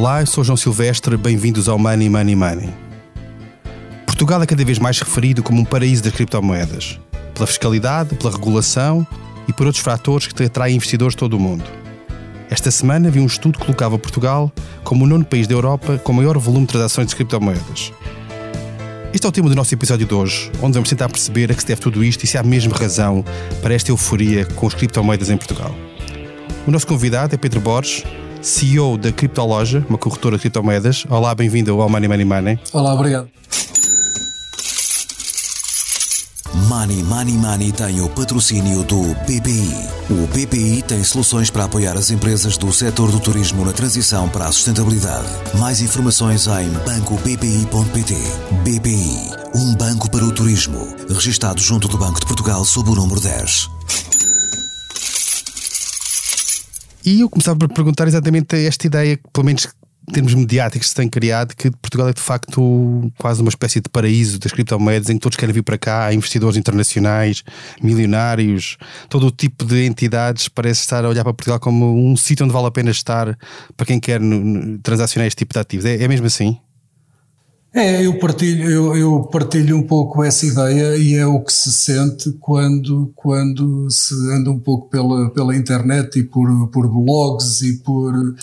Olá, eu sou João Silvestre, bem-vindos ao Money Money Money. Portugal é cada vez mais referido como um paraíso das criptomoedas, pela fiscalidade, pela regulação e por outros fatores que atraem investidores de todo o mundo. Esta semana vi um estudo que colocava Portugal como o nono país da Europa com maior volume de transações de criptomoedas. Este é o tema do nosso episódio de hoje, onde vamos tentar perceber a que se deve tudo isto e se há mesmo razão para esta euforia com as criptomoedas em Portugal. O nosso convidado é Pedro Borges, CEO da Criptoloja, uma corretora de criptomoedas. Olá, bem-vindo ao Money Money Money. Olá, obrigado. Money Money Money tem o patrocínio do BPI. O BPI tem soluções para apoiar as empresas do setor do turismo na transição para a sustentabilidade. Mais informações em bancobpi.pt. BPI, um banco para o turismo. Registado junto do Banco de Portugal sob o número 10. E eu começava por perguntar exatamente esta ideia, que pelo menos em termos mediáticos se tem criado, que Portugal é de facto quase uma espécie de paraíso das criptomoedas em que todos querem vir para cá, investidores internacionais, milionários, todo o tipo de entidades parece estar a olhar para Portugal como um sítio onde vale a pena estar para quem quer transacionar este tipo de ativos. É, é mesmo assim? É, eu partilho, eu, eu, partilho um pouco essa ideia e é o que se sente quando, quando se anda um pouco pela, pela internet e por, por blogs e por,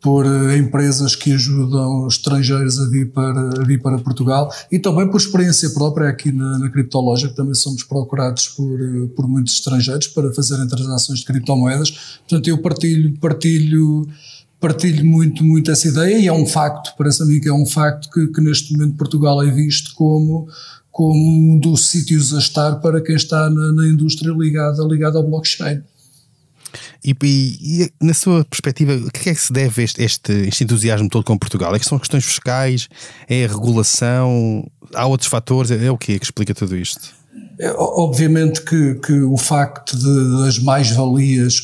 por empresas que ajudam estrangeiros a vir para, a vir para Portugal e também por experiência própria aqui na, na que também somos procurados por, por muitos estrangeiros para fazerem transações de criptomoedas. Portanto, eu partilho, partilho partilho muito, muito essa ideia e é um facto, parece a mim que é um facto que, que neste momento Portugal é visto como, como um dos sítios a estar para quem está na, na indústria ligada, ligada ao blockchain. E, e, e, na sua perspectiva, o que é que se deve este, este, este entusiasmo todo com Portugal? É que são questões fiscais? É a regulação? Há outros fatores? É, é o que que explica tudo isto? É, obviamente que, que, o facto de, das mais-valias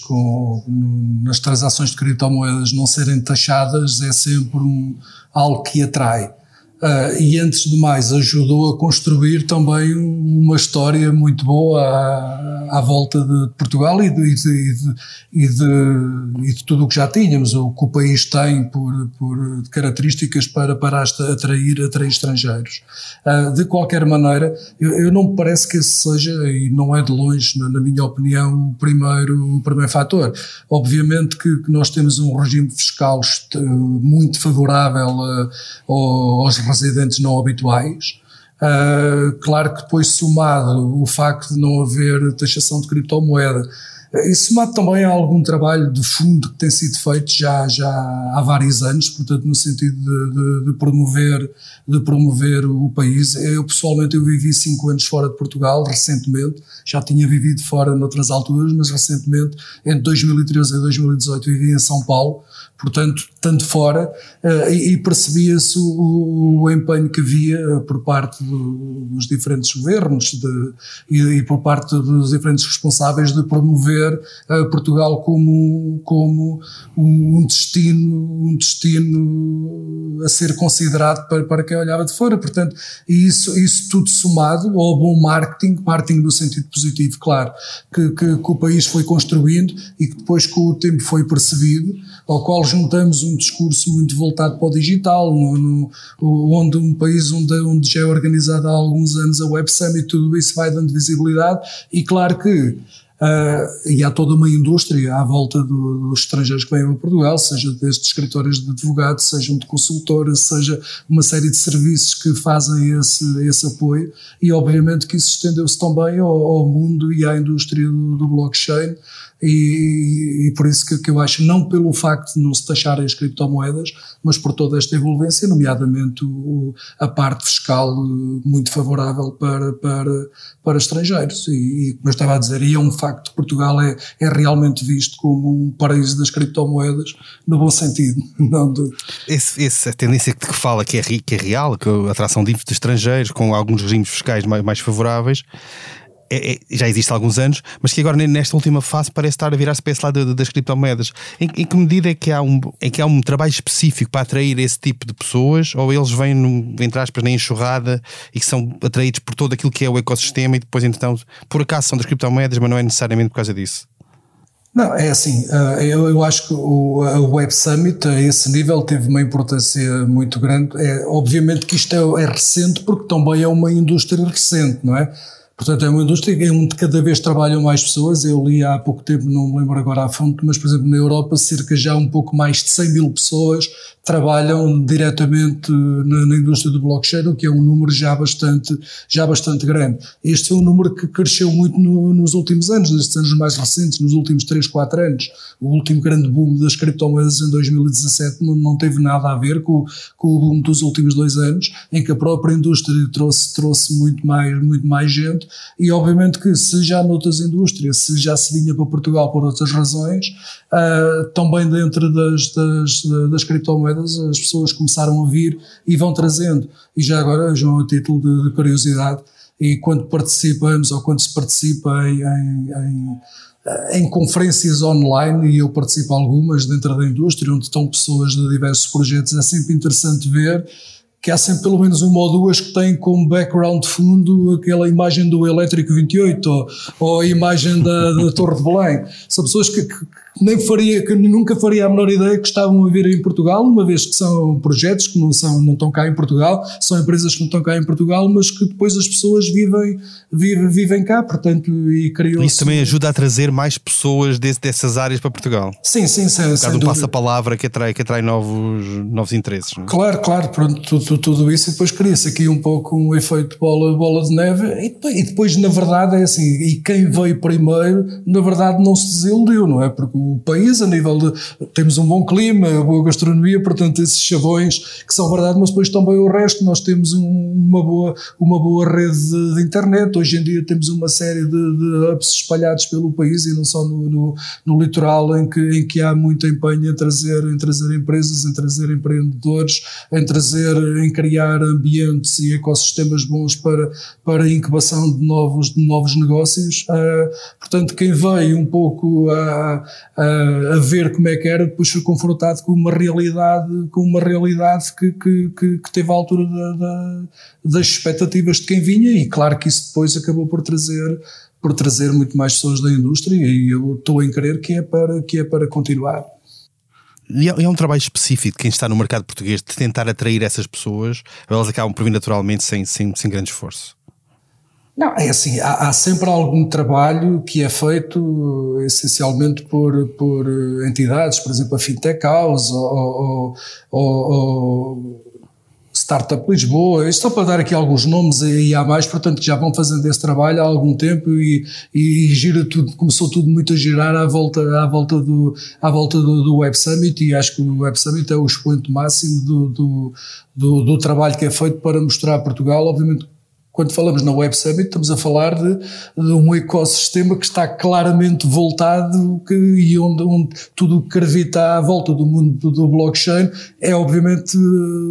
nas transações de criptomoedas não serem taxadas é sempre um, algo que atrai. Uh, e antes de mais ajudou a construir também uma história muito boa à, à volta de Portugal e de, e, de, e, de, e de, tudo o que já tínhamos, o que o país tem por, por características para, para atrair, atrair estrangeiros. Uh, de qualquer maneira, eu, eu, não me parece que esse seja, e não é de longe, na, na minha opinião, o primeiro, o primeiro fator. Obviamente que, que nós temos um regime fiscal muito favorável a, aos residentes não habituais. Uh, claro que depois somado o facto de não haver taxação de criptomoeda e somado também a algum trabalho de fundo que tem sido feito já, já há vários anos, portanto no sentido de, de, de promover, de promover o país. Eu pessoalmente eu vivi cinco anos fora de Portugal, recentemente, já tinha vivido fora noutras alturas, mas recentemente, entre 2013 e 2018 vivi em São Paulo, portanto, tanto fora, uh, e, e percebia-se o, o, empenho que havia eh, por parte do, dos diferentes governos de, e, e, por parte dos diferentes responsáveis de promover uh, Portugal como, como um destino, um destino a ser considerado para, para quem olhava de fora. Portanto, isso, isso tudo somado ao bom marketing, marketing no sentido positivo, claro, que, que, que o país foi construindo e que depois com o tempo foi percebido, ao qual juntamos um discurso muito voltado para o digital, no, no, onde um país onde, onde já é organizado há alguns anos a Web Summit, tudo isso vai dando visibilidade. E claro que Uh, e há toda uma indústria à volta do, dos estrangeiros que vêm a Portugal, seja desde escritórios de advogados, sejam de consultoras, seja uma série de serviços que fazem esse, esse apoio, e obviamente que isso estendeu-se também ao, ao, mundo e à indústria do, do blockchain, e, e, por isso que, que, eu acho, não pelo facto de não se taxarem as criptomoedas, mas por toda esta envolvência, nomeadamente o, a parte fiscal eh, muito favorável para, para, para estrangeiros. E, e, como eu estava a dizer, e é um facto, Portugal é, é realmente visto como um paraíso das criptomoedas, no bom sentido. Não de... Esse, essa tendência que fala que é, que é real, que a atração de estrangeiros com alguns regimes fiscais mais, mais favoráveis, é, é, já existe há alguns anos, mas que agora nesta última fase parece estar a virar-se para esse lado das criptomoedas. Em, em, que medida é que, há um, é que há um trabalho específico para atrair esse tipo de pessoas, ou eles vêm, no, entre aspas, na enxurrada e que são atraídos por todo aquilo que é o ecossistema e depois, então, por acaso são das criptomoedas, mas não é necessariamente por causa disso? Não, é assim, eh, eu, acho que o Web Summit a esse nível teve uma importância muito grande. É, obviamente que isto é, é recente porque também é uma indústria recente, não é? Portanto, é uma indústria onde cada vez trabalham mais pessoas. Eu li há pouco tempo, não me lembro agora a fonte, mas, por exemplo, na Europa, cerca já um pouco mais de 100 mil pessoas trabalham diretamente na, na, indústria do blockchain, o que é um número já bastante, já bastante grande. Este é um número que cresceu muito no, nos últimos anos, nestes anos mais recentes, nos últimos 3, 4 anos. O último grande boom das criptomoedas em 2017 não, não teve nada a ver com, com o boom dos últimos dois anos, em que a própria indústria trouxe, trouxe muito, mais, muito mais gente e obviamente que se já noutras indústrias, se já se vinha para Portugal por outras razões, uh, também dentro das, das, das criptomoedas as pessoas começaram a vir e vão trazendo. E já agora, João, a título de, de curiosidade, e quando participamos ou quando se participa em, em, em conferências online, e eu participo algumas dentro da indústria, onde estão pessoas de diversos projetos, é sempre interessante ver que há sempre pelo menos uma ou duas que têm como background de fundo aquela imagem do Elétrico 28 ou, ou a imagem da, da Torre de Belém. São pessoas que, que nem faria, que nunca faria a menor ideia que estavam a vir em Portugal, uma vez que são projetos que não, são, não estão cá em Portugal, são empresas que não estão cá em Portugal, mas que depois as pessoas vivem, vivem, vivem cá, portanto, e criou Isso também ajuda a trazer mais pessoas desse, dessas áreas para Portugal. Sim, sim, sim. Um sem passa-palavra que atrai, que atrai novos, novos interesses. É? Claro, claro, pronto, tudo, tudo isso e depois cria-se aqui um pouco um efeito bola, bola de neve e, e depois, na verdade, é assim, e quem veio primeiro, na verdade, não se desiludiu, não é? Porque o país, a nível de. Temos um bom clima, boa gastronomia, portanto, esses chavões que são verdade, mas depois também o resto. Nós temos um, uma, boa, uma boa rede de, de, internet. Hoje em dia temos uma série de, de hubs espalhados pelo país e não só no, no, no, litoral, em que, em que há muito empenho em trazer, em trazer empresas, em trazer empreendedores, em trazer, em criar ambientes e ecossistemas bons para, para a incubação de novos, de novos negócios. Uh, portanto, quem veio um pouco a, a, a, ver como é que era, depois foi confrontado com uma realidade, com uma realidade que, que, que, que teve a altura da, da, das expectativas de quem vinha e claro que isso depois acabou por trazer por trazer muito mais pessoas da indústria e eu estou em crer que é para, que é para continuar. E é, é um trabalho específico de quem está no mercado português de tentar atrair essas pessoas, elas acabam por vir naturalmente sem, sem, sem grande esforço. Não, é assim, há, há, sempre algum trabalho que é feito essencialmente por, por entidades, por exemplo, a Fintech House ou, ou, ou Startup Lisboa, isto só para dar aqui alguns nomes e há mais, portanto já vão fazendo esse trabalho há algum tempo e, e, gira tudo, começou tudo muito a girar à volta, à volta, do, à volta do, do Web Summit e acho que o Web Summit é o expoente máximo do, do, do, do trabalho que é feito para mostrar a Portugal, obviamente quando falamos na Web Summit, estamos a falar de, de um ecossistema que está claramente voltado que, e onde, onde tudo que gravita à volta do mundo do, blockchain é obviamente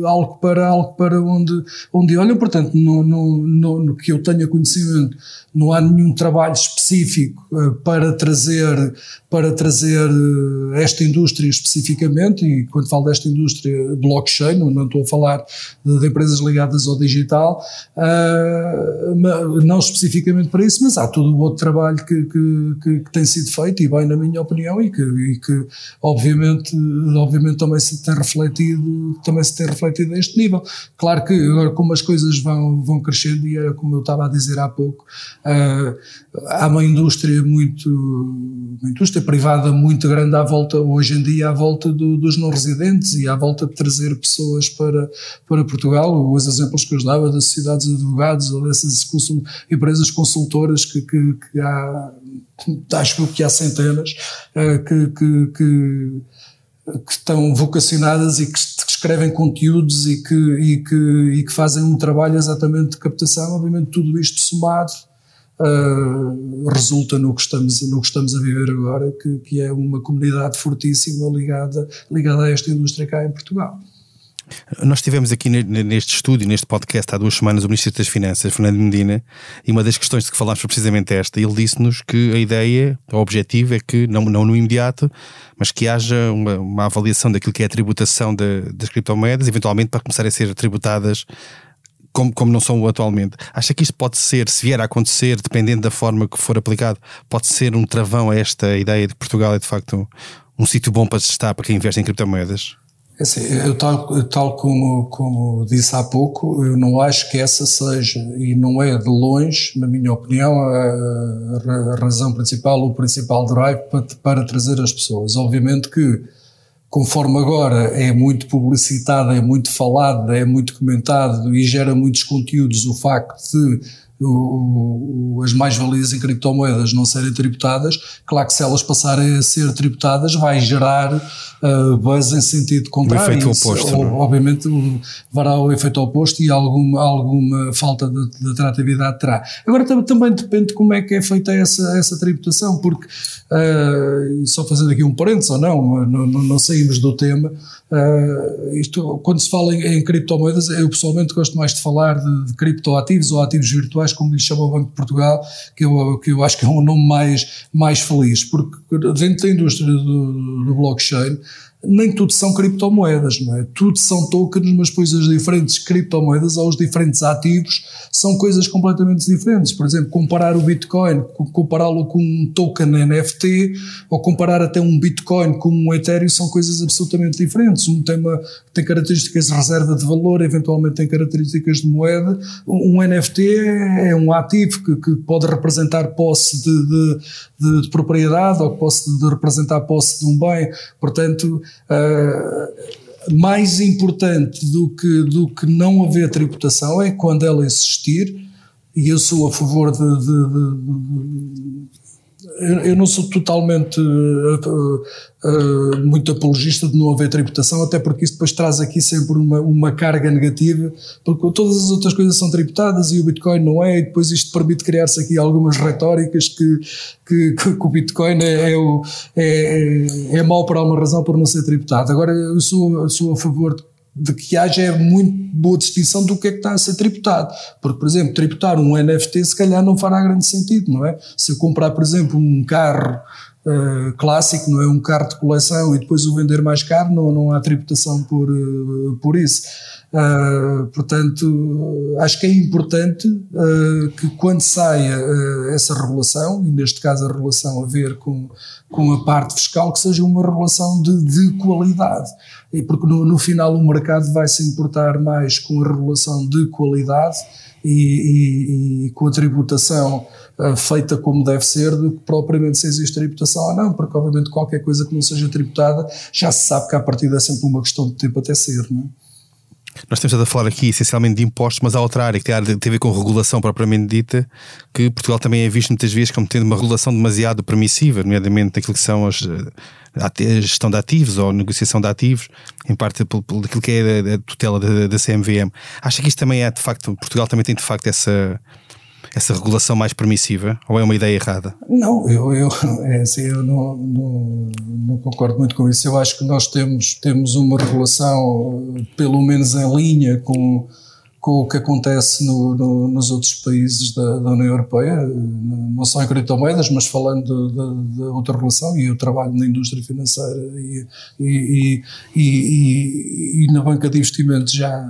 algo para, algo para onde, onde olham. Portanto, no, no, no, no que eu tenha conhecimento, não há nenhum trabalho específico uh, para trazer, para trazer uh, esta indústria especificamente, e quando falo desta indústria blockchain, não, estou a falar de, empresas ligadas ao digital, uh, não especificamente para isso, mas há todo o outro trabalho que, que, que, tem sido feito, e bem na minha opinião, e que, e que obviamente, obviamente também se tem refletido, também se tem refletido a este nível. Claro que agora como as coisas vão, vão crescendo, e era como eu estava a dizer há pouco, há uma indústria muito, uma indústria privada muito grande à volta, hoje em dia, à volta do, dos não residentes e à volta de trazer pessoas para, para Portugal. Os exemplos que eu dava das sociedades de advogados ou dessas empresas consultoras que, que, que há, acho que há centenas, eh, que, que, que que estão vocacionadas e que, escrevem conteúdos e que, e, que, e que fazem um trabalho exatamente de captação, obviamente tudo isto somado uh, resulta no que, estamos, no que estamos a viver agora, que, que é uma comunidade fortíssima ligada, ligada a esta indústria cá em Portugal. Nós tivemos aqui neste estúdio, neste podcast, há duas semanas, o Ministro das Finanças, Fernando Medina, e uma das questões de que falámos foi precisamente esta. Ele disse-nos que a ideia, o objetivo é que, não, não no imediato, mas que haja uma, uma avaliação daquilo que é a tributação de, das criptomoedas, eventualmente para começar a ser tributadas como, como não são atualmente. Acha que isto pode ser, se vier a acontecer, dependendo da forma que for aplicado, pode ser um travão a esta ideia de Portugal é de facto um, um sítio bom para se estar para quem investe em criptomoedas? É assim, eu tal, tal como, como disse há pouco, eu não acho que essa seja, e não é de longe, na minha opinião, a, a razão principal, o principal drive para, para trazer as pessoas. Obviamente que, conforme agora é muito publicitada, é muito falada, é muito comentado e gera muitos conteúdos, o facto de o, o, as mais-valias em criptomoedas não serem tributadas, claro que se elas passarem a ser tributadas vai gerar uh, buzz em sentido contrário. O efeito oposto. Isso, é? obviamente vará o efeito oposto e alguma, alguma falta de, de atratividade terá. Agora também depende de como é que é feita essa, essa tributação, porque, uh, só fazendo aqui um parênteses ou não, não, não saímos do tema, Uh, isto, quando se fala em, em, criptomoedas, eu pessoalmente gosto mais de falar de, de criptoativos ou ativos virtuais, como lhe chama o Banco de Portugal, que eu, que eu acho que é um nome mais, mais feliz, porque dentro da indústria do, do blockchain, nem tudo são criptomoedas, não é? Tudo são tokens, mas depois as diferentes criptomoedas ou os diferentes ativos são coisas completamente diferentes. Por exemplo, comparar o Bitcoin, compará-lo com um token NFT ou comparar até um Bitcoin com um Ethereum são coisas absolutamente diferentes. Um tem, uma, tem características de reserva de valor, eventualmente tem características de moeda. Um NFT é um ativo que, que pode representar posse de, de, de, de propriedade ou que posse de representar posse de um bem. Portanto, uh, mais importante do que, do que não haver tributação é quando ela existir, e eu sou a favor de, de, de, eu não sou totalmente uh, uh, muito apologista de não haver tributação, até porque isso depois traz aqui sempre uma, uma carga negativa, porque todas as outras coisas são tributadas e o Bitcoin não é, e depois isto permite criar-se aqui algumas retóricas que, que, que, que o Bitcoin é, é, o, é, é, mau por alguma razão por não ser tributado. Agora, eu sou, sou a favor de de que haja muito boa distinção do que é que está a ser tributado. Porque, por exemplo, tributar um NFT se calhar não fará grande sentido, não é? Se eu comprar, por exemplo, um carro uh, clássico, não é? Um carro de coleção e depois o vender mais caro, não, não há tributação por, uh, por isso. Uh, portanto, acho que é importante que quando saia essa regulação, e neste caso a regulação a ver com, com a parte fiscal, que seja uma regulação de, de qualidade. E porque no, no, final o mercado vai se importar mais com a regulação de qualidade e, e, e com a tributação feita como deve ser do que propriamente se existe tributação ou não, porque obviamente qualquer coisa que não seja tributada já se sabe que a partir é sempre uma questão de tempo até ser, não é? Nós temos a falar aqui essencialmente de impostos, mas há outra área que tem a ver com regulação propriamente dita, que Portugal também é visto muitas vezes como tendo uma regulação demasiado permissiva, nomeadamente daquilo que são as, a gestão de ativos ou negociação de ativos, em parte daquilo que é a, tutela da, da CMVM. Acha que isto também é de facto, Portugal também tem de facto essa essa regulação mais permissiva? Ou é uma ideia errada? Não, eu, eu, é assim, eu não, não, não, concordo muito com isso. Eu acho que nós temos, temos uma regulação, pelo menos em linha com, com o que acontece no, no, nos outros países da, da, União Europeia, não só em criptomoedas, mas falando de, outra relação, e eu trabalho na indústria financeira e, e, e, e, na banca de investimentos já,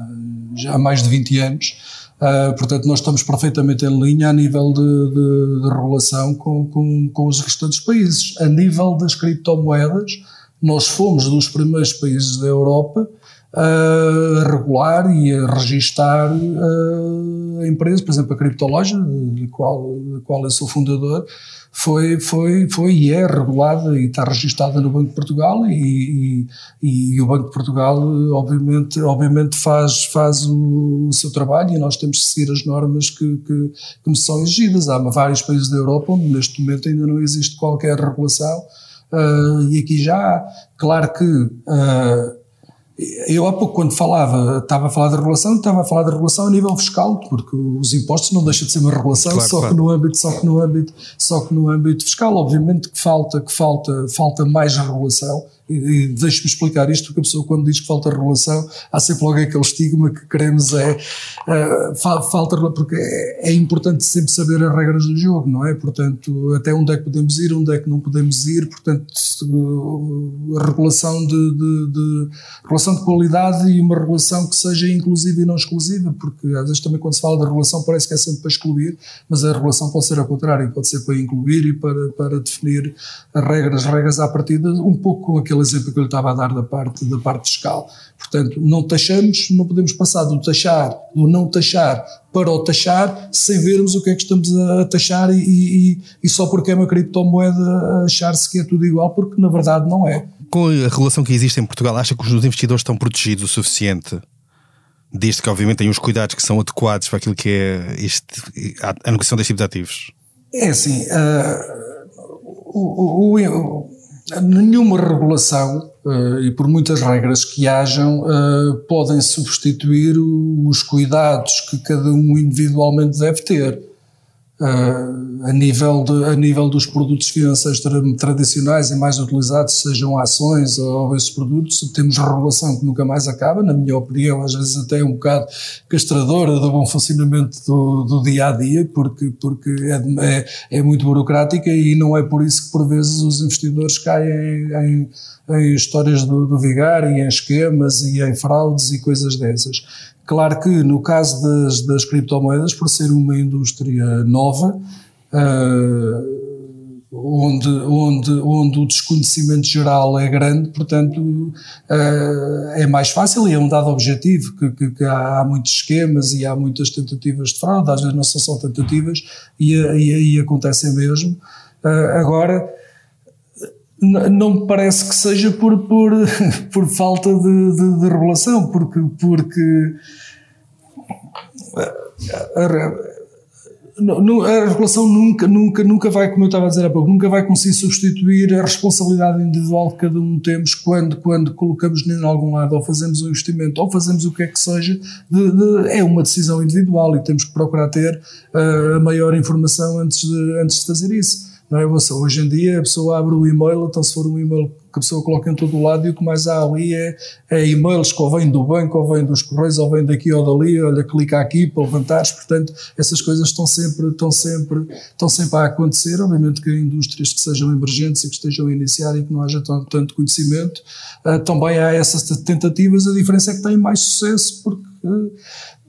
já há mais de 20 anos. Uh, portanto, nós estamos perfeitamente em linha a nível de, de, de regulação com, com, com, os restantes países. A nível das criptomoedas, nós fomos dos primeiros países da Europa a regular e a registar uh, empresas, por exemplo, a Criptoloja, de qual, qual eu sou fundador, foi, foi, foi e é regulada e está registada no Banco de Portugal e, e, e, o Banco de Portugal obviamente, obviamente faz, faz o, o, seu trabalho e nós temos que seguir as normas que, que, que nos são exigidas. Há vários países da Europa onde neste momento ainda não existe qualquer regulação uh, e aqui já há. Claro que uh, eu há pouco, quando falava, estava a falar de regulação, estava a falar de regulação a nível fiscal, porque os impostos não deixam de ser uma regulação, claro, só, claro. Que no âmbito, só que no âmbito, só que no âmbito fiscal, obviamente que falta, que falta, falta mais regulação, E, deixe-me explicar isto, porque a pessoa quando diz que falta regulação, há sempre logo aquele estigma que queremos é, uh, falta, porque é, é, importante sempre saber as regras do jogo, não é? Portanto, até onde é que podemos ir, onde é que não podemos ir, portanto, a regulação de, de, de regulação de qualidade e uma regulação que seja inclusiva e não exclusiva, porque às vezes também quando se fala da regulação parece que é sempre para excluir, mas a regulação pode ser ao contrário, pode ser para incluir e para, para definir as regras, as regras à partida, um pouco com aquele exemplo que eu lhe estava a dar da parte, da parte fiscal. Portanto, não taxamos, não podemos passar do taxar, do não taxar para o taxar, sem vermos o que é que estamos a taxar e, e, e só porque é uma criptomoeda achar-se que é tudo igual, porque na verdade não é. Com a regulação que existe em Portugal, acha que os investidores estão protegidos o suficiente? Desde que, obviamente, têm os cuidados que são adequados para aquilo que é este, a negociação destes tipos de ativos? É assim, uh, o, o, o, nenhuma regulação uh, e por muitas regras que hajam uh, podem substituir os cuidados que cada um individualmente deve ter. Uh, a, nível de, a nível dos produtos financeiros tra tradicionais e mais utilizados, sejam ações ou esses produtos, temos regulação que nunca mais acaba, na minha opinião, às vezes até um bocado castradora do bom funcionamento do, do dia a dia, porque, porque é, é, é, muito burocrática e não é por isso que por vezes os investidores caem em, em histórias do, do Vigar e em esquemas e em fraudes e coisas dessas. Claro que no caso das, das criptomoedas, por ser uma indústria nova, uh, onde, onde, onde o desconhecimento geral é grande, portanto uh, é mais fácil e é um dado objetivo que, que, que há, muitos esquemas e há muitas tentativas de fraude, às vezes não são só tentativas e, e acontecem mesmo. Uh, agora, não me parece que seja por, por, por falta de, de, de revelação, porque, porque a, a, a, regulação nunca, nunca, nunca vai, como eu estava a dizer há pouco, nunca vai conseguir substituir a responsabilidade individual que cada um temos quando, quando colocamos em algum lado ou fazemos um investimento ou fazemos o que é que seja, de, de, é uma decisão individual e temos que procurar ter uh, a maior informação antes de, antes de fazer isso. Não é? Hoje em dia a pessoa abre o e-mail, então se for um e-mail que a pessoa coloca em todo o lado e o que mais há ali é, é e-mails que ou vêm do banco, ou vêm dos correios, ou vêm daqui ou dali, olha, clica aqui para levantares, portanto essas coisas estão sempre, estão sempre, estão sempre a acontecer, obviamente que indústrias que sejam emergentes e que estejam a iniciar e que não haja tanto, tanto conhecimento, uh, também há essas tentativas, a diferença é que têm mais sucesso porque,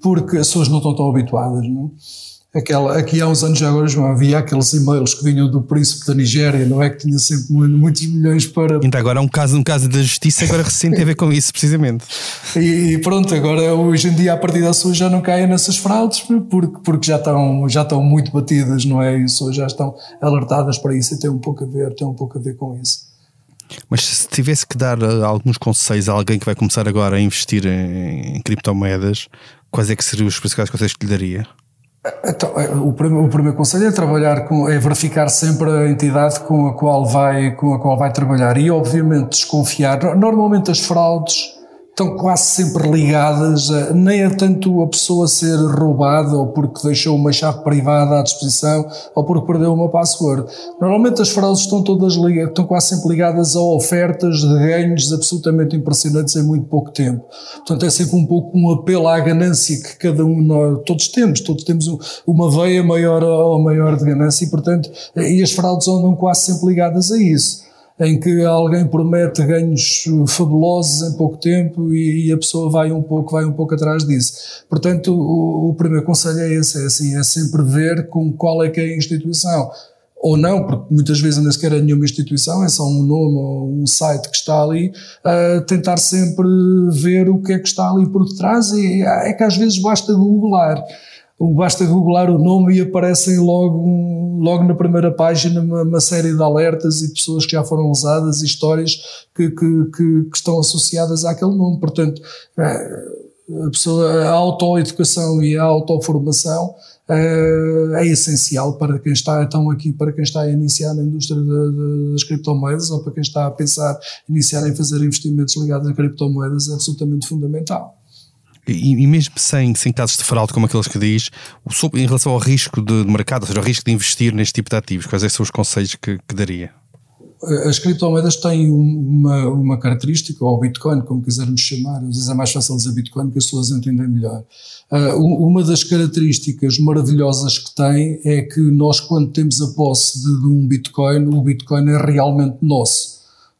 porque as pessoas não estão tão habituadas, não é? Aquela, aqui há uns anos já agora, João, havia aqueles e-mails que vinham do príncipe da Nigéria, não é? Que tinha sempre muitos milhões para. Então agora há um caso, um caso da justiça agora recente tem a ver com isso, precisamente. E pronto, agora hoje em dia a partir da sua já não caem nessas fraudes porque, porque já, estão, já estão muito batidas, não é? E as já estão alertadas para isso e tem um pouco a ver, tem um pouco a ver com isso. Mas se tivesse que dar eh, alguns conselhos a alguém que vai começar agora a investir em, em criptomoedas, quais é que seriam os principais conselhos que lhe daria? Então, é, o, primeiro, o primeiro conselho é trabalhar com, é verificar sempre a entidade com a qual vai, com a qual vai trabalhar e, obviamente, desconfiar. Normalmente as fraudes estão quase sempre ligadas, a, nem a tanto a pessoa ser roubada ou porque deixou uma chave privada à disposição ou porque perdeu uma password. Normalmente as fraudes estão todas ligadas, estão quase sempre ligadas a ofertas de ganhos absolutamente impressionantes em muito pouco tempo. Portanto, é sempre um pouco um apelo à ganância que cada um, nós, todos temos, todos temos uma veia maior ou maior de ganância e, portanto, e as fraudes andam quase sempre ligadas a isso em que alguém promete ganhos fabulosos em pouco tempo e, e, a pessoa vai um pouco, vai um pouco atrás disso. Portanto, o, o primeiro conselho é esse, é assim, é sempre ver com qual é que é a instituição. Ou não, porque muitas vezes nem sequer é nenhuma instituição, é só um nome ou um site que está ali, tentar sempre ver o que é que está ali por detrás e é que às vezes basta googlar basta googlar o nome e aparecem logo, logo na primeira página uma, uma, série de alertas e pessoas que já foram usadas e histórias que, que, que, que estão associadas àquele nome. Portanto, eh, a, pessoa, a autoeducação e a autoformação é, é essencial para quem está então aqui, para quem está a iniciar na indústria das criptomoedas ou para quem está a pensar iniciar em fazer investimentos ligados a criptomoedas é absolutamente fundamental e, e, mesmo sem, sem casos de fraude como aqueles que diz, em relação ao risco de, de, mercado, ou seja, ao risco de investir neste tipo de ativos, quais é são os conselhos que, que daria? as criptomoedas têm uma, uma característica, ou Bitcoin, como quisermos chamar, às vezes é mais fácil dizer Bitcoin que as pessoas entendem melhor. Uh, uma das características maravilhosas que tem é que nós, quando temos a posse de, de um Bitcoin, o Bitcoin é realmente nosso.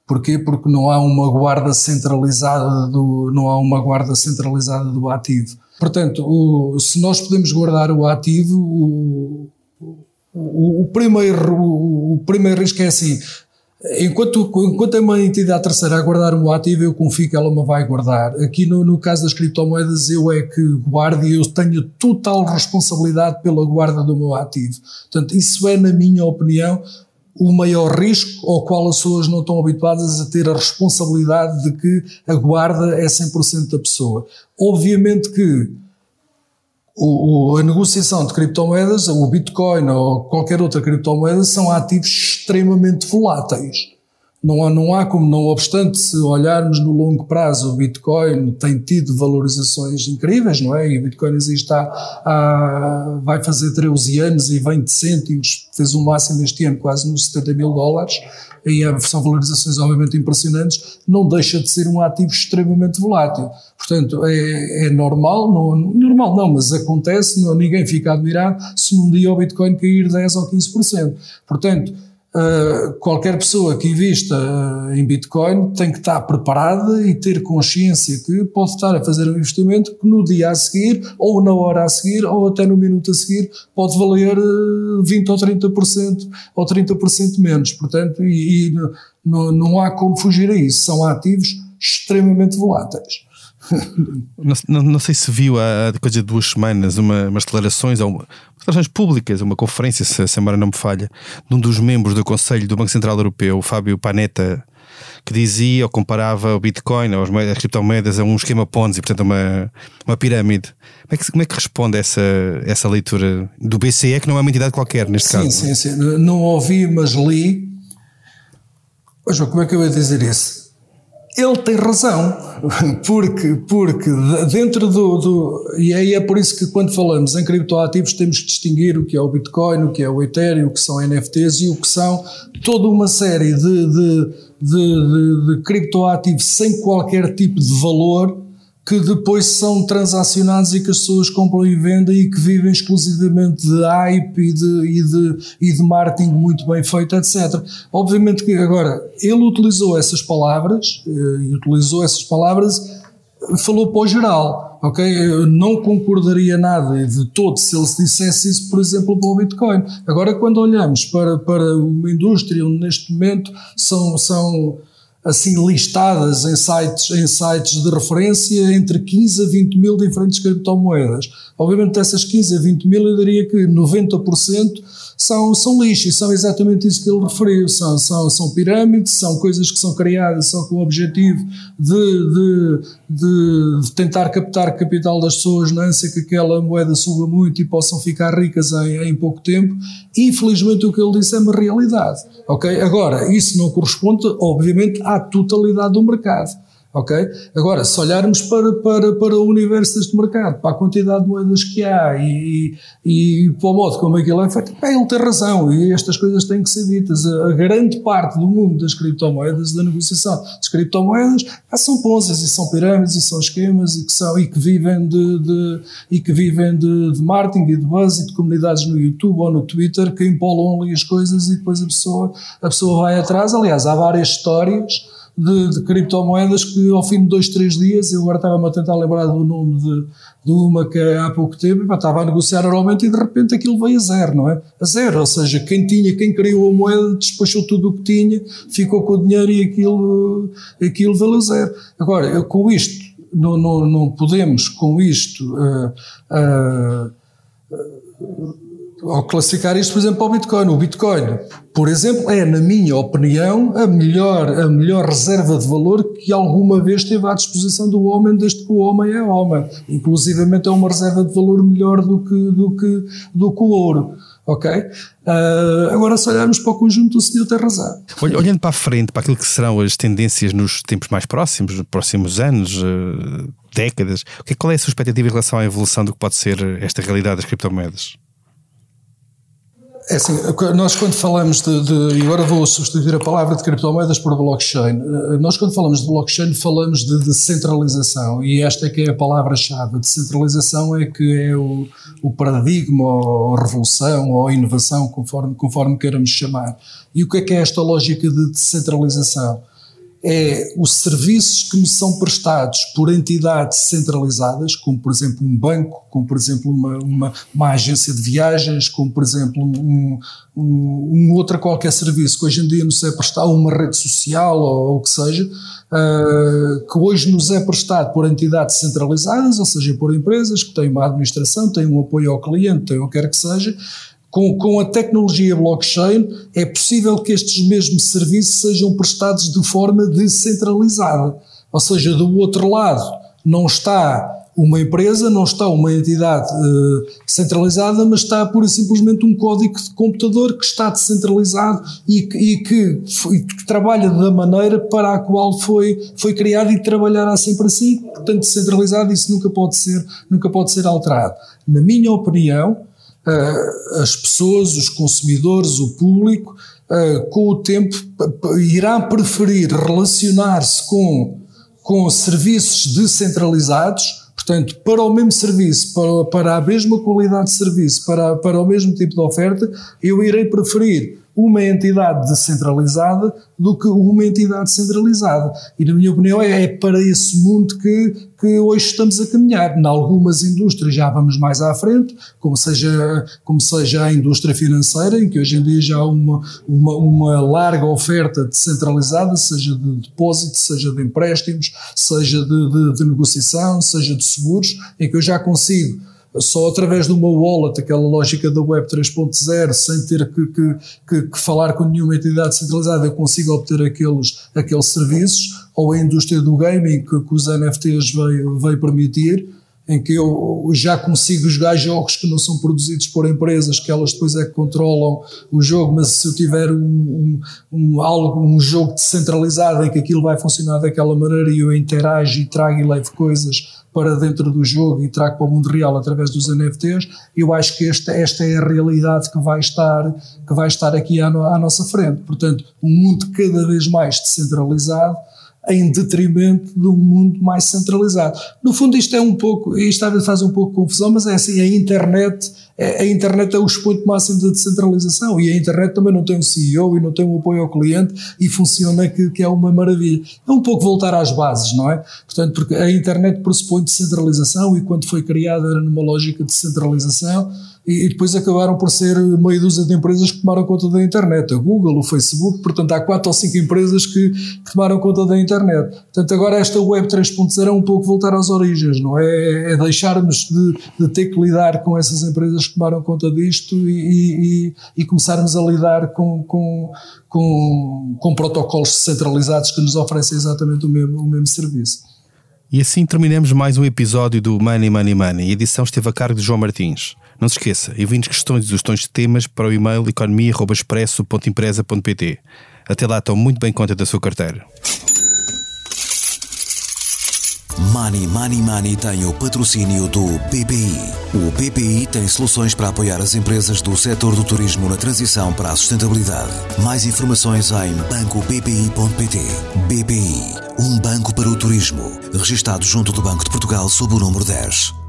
Porquê? Porque não há uma guarda centralizada do, não há uma guarda centralizada do ativo. Portanto, o, se nós podemos guardar o ativo, o, o, o primeiro, o, primeiro risco é assim, Enquanto, enquanto é uma entidade terceira a guardar um ativo, eu confio que ela me vai guardar. Aqui no, no caso das criptomoedas, eu é que guardo e eu tenho total responsabilidade pela guarda do meu ativo. Portanto, isso é, na minha opinião, o maior risco ao qual as pessoas não estão habituadas a ter a responsabilidade de que a guarda é 100% da pessoa. Obviamente que o, o, a negociação de criptomoedas, o Bitcoin ou qualquer outra criptomoeda, são ativos extremamente voláteis. Não há, não há como, não obstante, se olharmos no longo prazo, o Bitcoin tem tido valorizações incríveis, não é? E o Bitcoin existe há, vai fazer 13 anos e 20 cêntimos, fez o um máximo este ano quase nos 70 mil dólares e são valorizações obviamente impressionantes, não deixa de ser um ativo extremamente volátil. Portanto, é, é normal, não, normal não, mas acontece, não, ninguém fica admirado se num dia o Bitcoin cair 10 ou 15%. Portanto, qualquer pessoa que invista uh, em Bitcoin tem que estar preparada e ter consciência que pode estar a fazer um investimento que no dia a seguir, ou na hora a seguir, ou até no minuto a seguir, pode valer uh, 20 ou 30% ou 30% menos. Portanto, e, e não há como fugir a isso. São ativos extremamente voláteis. Não, não, não, sei se viu há coisa de duas semanas uma, umas declarações, ou uma, declarações públicas, uma conferência, se, a memória não me falha, de um dos membros do Conselho do Banco Central Europeu, Fábio Panetta, que dizia ou comparava o Bitcoin ou as, moedas, as criptomoedas a um esquema Ponzi, portanto, uma, uma pirâmide. Como é, que, como é que responde essa, essa leitura do BCE, que não é uma entidade qualquer neste sim, caso? Sim, sim, sim. Não ouvi, mas li. Mas como é que eu ia dizer isso? Ele tem razão, porque, porque dentro do, do, E aí é por isso que quando falamos em criptoativos temos que distinguir o que é o Bitcoin, o que é o Ethereum, o que são NFTs e o que são toda uma série de, de, de, de, criptoativos sem qualquer tipo de valor que depois são transacionados e que as pessoas compram e vendem e que vivem exclusivamente de hype e de, e de, e de marketing muito bem feito, etc. Obviamente que agora ele utilizou essas palavras eh, e utilizou essas palavras, falou para o geral. Ok? Eu não concordaria nada de todo se ele dissesse isso, por exemplo, para o Bitcoin. Agora, quando olhamos para, para uma indústria onde neste momento são, são assim listadas em sites, em sites de referência entre 15 a 20 mil diferentes criptomoedas. Obviamente dessas 15 a 20 mil eu diria que 90% são, são lixo e são exatamente isso que ele referiu. São, são, são pirâmides, são coisas que são criadas só com o objetivo de, de, de, de tentar captar capital das pessoas na ânsia que aquela moeda suba muito e possam ficar ricas em, em pouco tempo. Infelizmente o que ele disse é uma realidade. Ok? Agora, isso não corresponde, obviamente, à totalidade do mercado ok? Agora, se olharmos para, para, para o universo deste mercado, para a quantidade de moedas que há e, e, e para o modo como aquilo é feito, bem, ele tem razão e estas coisas têm que ser ditas. A, a grande parte do mundo das criptomoedas, da negociação das criptomoedas, são ponzas e são pirâmides e são esquemas e que, são, e que vivem, de, de e que vivem de, de marketing e de buzz e de comunidades no YouTube ou no Twitter que empolam ali as coisas e depois a pessoa, a pessoa vai atrás. Aliás, há várias histórias de, de, criptomoedas que ao fim de dois, três dias, eu agora estava-me a tentar lembrar do nome de, de uma que há pouco tempo, pá, estava a negociar normalmente e de repente aquilo veio a zero, não é? A zero, ou seja, quem tinha, quem criou a moeda despachou tudo o que tinha, ficou com o dinheiro e aquilo, aquilo valeu zero. Agora, eu, com isto, não, não, não podemos com isto uh, uh, ao classificar isto, por exemplo, ao Bitcoin. O Bitcoin, por exemplo, é, na minha opinião, a melhor, a melhor reserva de valor que alguma vez esteve à disposição do homem, desde que o homem é homem. Inclusivamente é uma reserva de valor melhor do que, do que, do que o ouro. Ok? Uh, agora, se olharmos para o conjunto, o senhor tem razão. Olhando para a frente, para aquilo que serão as tendências nos tempos mais próximos, nos próximos anos, uh, décadas, qual é a sua expectativa em relação à evolução do que pode ser esta realidade das criptomoedas? É assim, nós quando falamos de, de, e agora vou substituir a palavra de criptomoedas por blockchain, eh, nós quando falamos de blockchain falamos de descentralização e esta é que é a palavra-chave. Descentralização é que é o, o paradigma ou revolução ou inovação, conforme, conforme queiramos chamar. E o que é que é esta lógica de descentralização? É os serviços que me são prestados por entidades centralizadas, como por exemplo um banco, como por exemplo uma, uma, uma agência de viagens, como por exemplo um, um, um outro qualquer serviço que hoje em dia nos é prestado, uma rede social ou, ou o que seja, uh, que hoje nos é prestado por entidades centralizadas, ou seja, por empresas que têm uma administração, têm um apoio ao cliente, têm o que quer que seja, com, com a tecnologia blockchain, é possível que estes mesmos serviços sejam prestados de forma descentralizada. Ou seja, do outro lado, não está uma empresa, não está uma entidade uh, centralizada, mas está pura e simplesmente um código de computador que está descentralizado e, e, que, e, que, trabalha da maneira para a qual foi, foi criado e trabalhará sempre assim, portanto descentralizado, isso nunca pode ser, nunca pode ser alterado. Na minha opinião, as pessoas, os consumidores, o público, com o tempo irá preferir relacionar-se com, com serviços descentralizados, portanto, para o mesmo serviço, para, para a mesma qualidade de serviço, para, para o mesmo tipo de oferta, eu irei preferir uma entidade descentralizada do que uma entidade centralizada. E, na minha opinião, é, é para esse mundo que, que hoje estamos a caminhar. Em algumas indústrias já vamos mais à frente, como seja, como seja a indústria financeira, em que hoje em dia já há uma, uma, uma larga oferta descentralizada, seja de depósitos, seja de empréstimos, seja de, de, de negociação, seja de seguros, em que eu já consigo só através de uma wallet, aquela lógica da Web 3.0, sem ter que, que, que, que, falar com nenhuma entidade centralizada, eu consigo obter aqueles, aqueles serviços, ou a indústria do gaming que, que os NFTs veio, veio permitir, em que eu já consigo jogar jogos que não são produzidos por empresas, que elas depois é que controlam o jogo, mas se eu tiver um, um, um, algo, um jogo descentralizado em que aquilo vai funcionar daquela maneira e eu interajo e trago e levo coisas para dentro do jogo e trago para o mundo real através dos NFTs, eu acho que esta, esta é a realidade que vai estar, que vai estar aqui à, no, à nossa frente. Portanto, um mundo cada vez mais descentralizado, em detrimento de um mundo mais centralizado. No fundo, isto é um pouco, isto faz um pouco confusão, mas é assim, a internet, é, a internet é o expoente máximo da descentralização e a internet também não tem um CEO e não tem um apoio ao cliente e funciona que, que é uma maravilha. É um pouco voltar às bases, não é? Portanto, porque a internet pressupõe descentralização e quando foi criada era numa lógica de centralização e, depois acabaram por ser meia dúzia de empresas que tomaram conta da internet, a Google, o Facebook, portanto há quatro ou cinco empresas que, que tomaram conta da internet. Portanto agora esta Web 3.0 é um pouco voltar às origens, não é? É deixarmos de, de ter que lidar com essas empresas que tomaram conta disto e, e, e começarmos a lidar com, com, com, com protocolos centralizados que nos oferecem exatamente o mesmo, o mesmo serviço. E assim terminamos mais um episódio do Money Money Money. A edição esteve a cargo de João Martins. Não se esqueça, envie-nos questões e sugestões de temas para o e-mail economia.expresso.empresa.pt. Até lá, estão muito bem conta da sua carteira. Money Money Money tem o patrocínio do BPI. O BPI tem soluções para apoiar as empresas do setor do turismo na transição para a sustentabilidade. Mais informações em bancobpi.pt. BPI, um banco para o turismo, registado junto do Banco de Portugal sob o número 10.